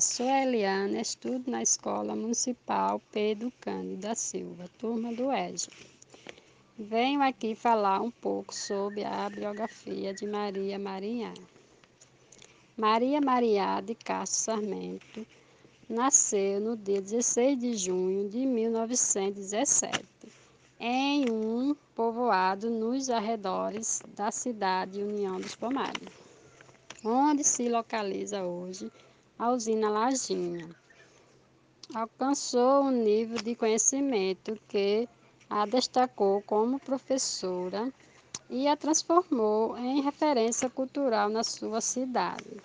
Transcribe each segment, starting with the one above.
Sou a Eliana, estudo na Escola Municipal Pedro Cândido da Silva, turma do EJA. Venho aqui falar um pouco sobre a biografia de Maria Marinhá. Maria Marinhá de Castro Sarmento nasceu no dia 16 de junho de 1917, em um povoado nos arredores da cidade União dos Pomares, onde se localiza hoje a usina Lajinha. Alcançou um nível de conhecimento que a destacou como professora e a transformou em referência cultural na sua cidade,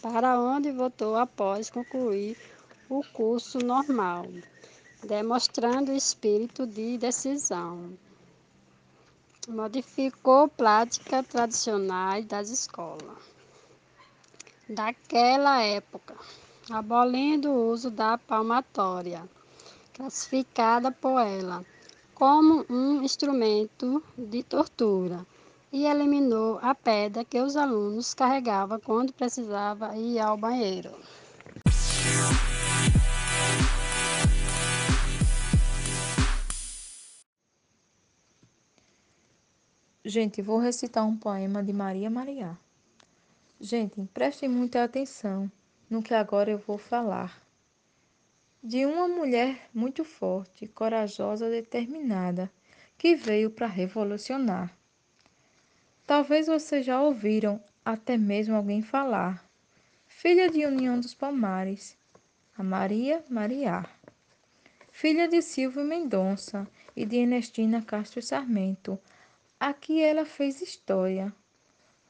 para onde voltou após concluir o curso normal, demonstrando espírito de decisão. Modificou práticas tradicionais das escolas daquela época, abolindo o uso da palmatória, classificada por ela como um instrumento de tortura, e eliminou a pedra que os alunos carregavam quando precisavam ir ao banheiro. Gente, vou recitar um poema de Maria Maria. Gente, prestem muita atenção no que agora eu vou falar. De uma mulher muito forte, corajosa, determinada, que veio para revolucionar. Talvez vocês já ouviram até mesmo alguém falar. Filha de União dos Palmares, a Maria Maria. Filha de Silvio Mendonça e de Ernestina Castro Sarmento. Aqui ela fez história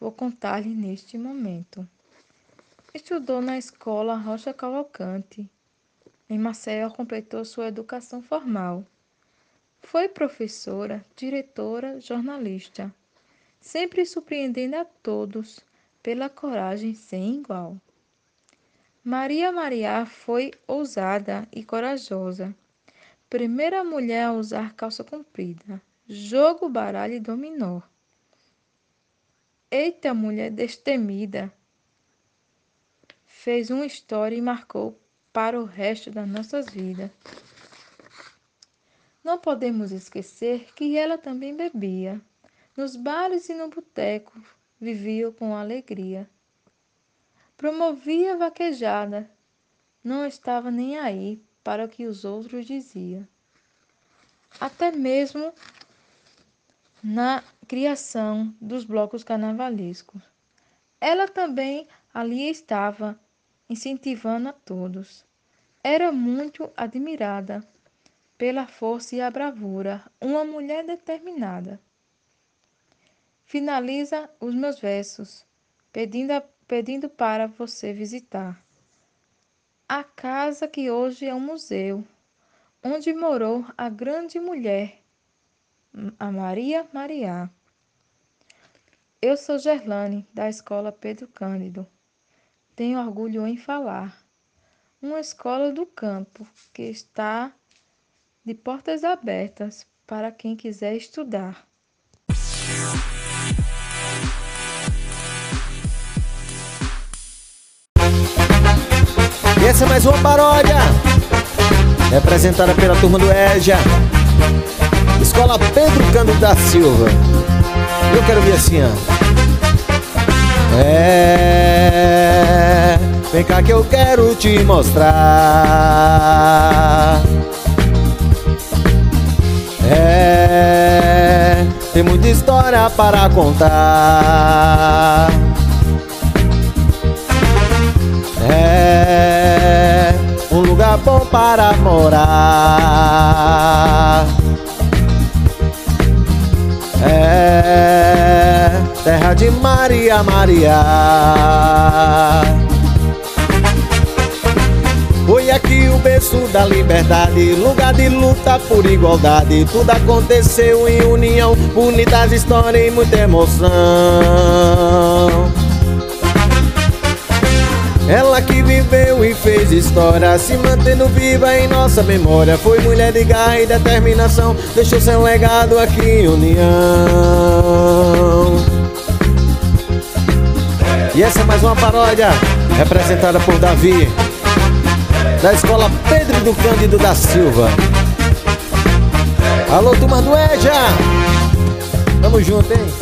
vou contar-lhe neste momento. Estudou na escola Rocha Cavalcante. Em Maceió completou sua educação formal. Foi professora, diretora, jornalista, sempre surpreendendo a todos pela coragem sem igual. Maria Maria foi ousada e corajosa. Primeira mulher a usar calça comprida, jogo, baralho e dominó. Eita, mulher destemida! Fez uma história e marcou para o resto das nossas vidas. Não podemos esquecer que ela também bebia. Nos bares e no boteco vivia com alegria. Promovia vaquejada, não estava nem aí para o que os outros diziam. Até mesmo na criação dos blocos carnavalescos. Ela também ali estava, incentivando a todos. Era muito admirada pela força e a bravura, uma mulher determinada. Finaliza os meus versos, pedindo, pedindo para você visitar a casa que hoje é um museu, onde morou a grande mulher a Maria Maria. Eu sou Gerlane, da Escola Pedro Cândido. Tenho orgulho em falar. Uma escola do campo que está de portas abertas para quem quiser estudar. E essa é mais uma paródia, representada pela turma do EJA. Escola Pedro Cândido da Silva. Eu quero ver assim, ó. É, vem cá que eu quero te mostrar. É, tem muita história para contar. É, um lugar bom para morar. De Maria Maria. Foi aqui o berço da liberdade, lugar de luta por igualdade. Tudo aconteceu em união, bonitas histórias e muita emoção. Ela que viveu e fez história, se mantendo viva em nossa memória. Foi mulher de garra e determinação, deixou seu legado aqui em união. E essa é mais uma paródia, representada por Davi. da Escola Pedro do Cândido da Silva. Alô, turma do EJA! Tamo junto, hein?